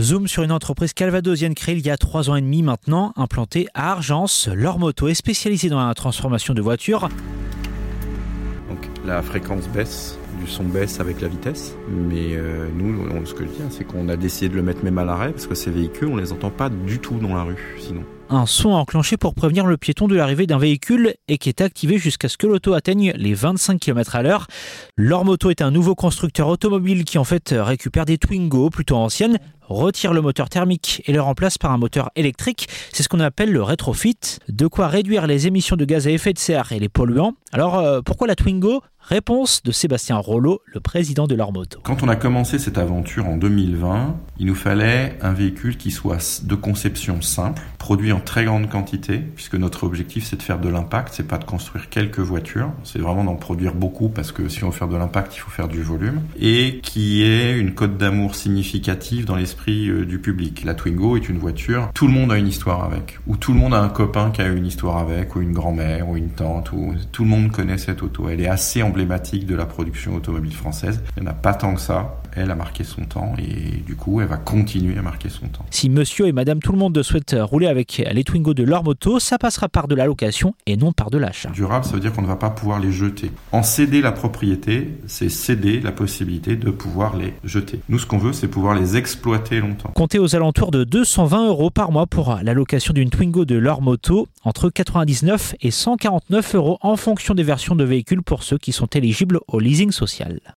Zoom sur une entreprise calvadosienne créée il y a trois ans et demi maintenant, implantée à Argence. Leur moto est spécialisée dans la transformation de voitures. Donc la fréquence baisse, du son baisse avec la vitesse. Mais euh, nous, on, ce que je dis, hein, c'est qu'on a décidé de le mettre même à l'arrêt parce que ces véhicules, on les entend pas du tout dans la rue sinon un son enclenché pour prévenir le piéton de l'arrivée d'un véhicule et qui est activé jusqu'à ce que l'auto atteigne les 25 km à l'heure. Leur moto est un nouveau constructeur automobile qui en fait récupère des Twingo plutôt anciennes, retire le moteur thermique et le remplace par un moteur électrique. C'est ce qu'on appelle le rétrofit. De quoi réduire les émissions de gaz à effet de serre et les polluants. Alors euh, pourquoi la Twingo? Réponse de Sébastien Rollo, le président de leur moto. Quand on a commencé cette aventure en 2020, il nous fallait un véhicule qui soit de conception simple, produit en très grande quantité, puisque notre objectif c'est de faire de l'impact, c'est pas de construire quelques voitures, c'est vraiment d'en produire beaucoup parce que si on veut faire de l'impact, il faut faire du volume, et qui ait une cote d'amour significative dans l'esprit euh, du public. La Twingo est une voiture, tout le monde a une histoire avec, ou tout le monde a un copain qui a une histoire avec, ou une grand-mère, ou une tante, ou tout le monde connaît cette auto. Elle est assez emblématique de la production automobile française. Il n'y en a pas tant que ça. Elle a marqué son temps et du coup, elle va continuer à marquer son temps. Si monsieur et madame tout le monde souhaitent rouler avec les Twingo de leur moto, ça passera par de la location et non par de l'achat. Durable, ça veut dire qu'on ne va pas pouvoir les jeter. En céder la propriété, c'est céder la possibilité de pouvoir les jeter. Nous, ce qu'on veut, c'est pouvoir les exploiter Comptez aux alentours de 220 euros par mois pour la location d'une Twingo de leur moto, entre 99 et 149 euros en fonction des versions de véhicules pour ceux qui sont éligibles au leasing social.